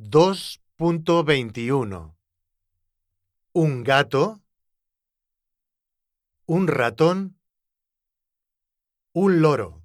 2.21 Un gato, un ratón, un loro.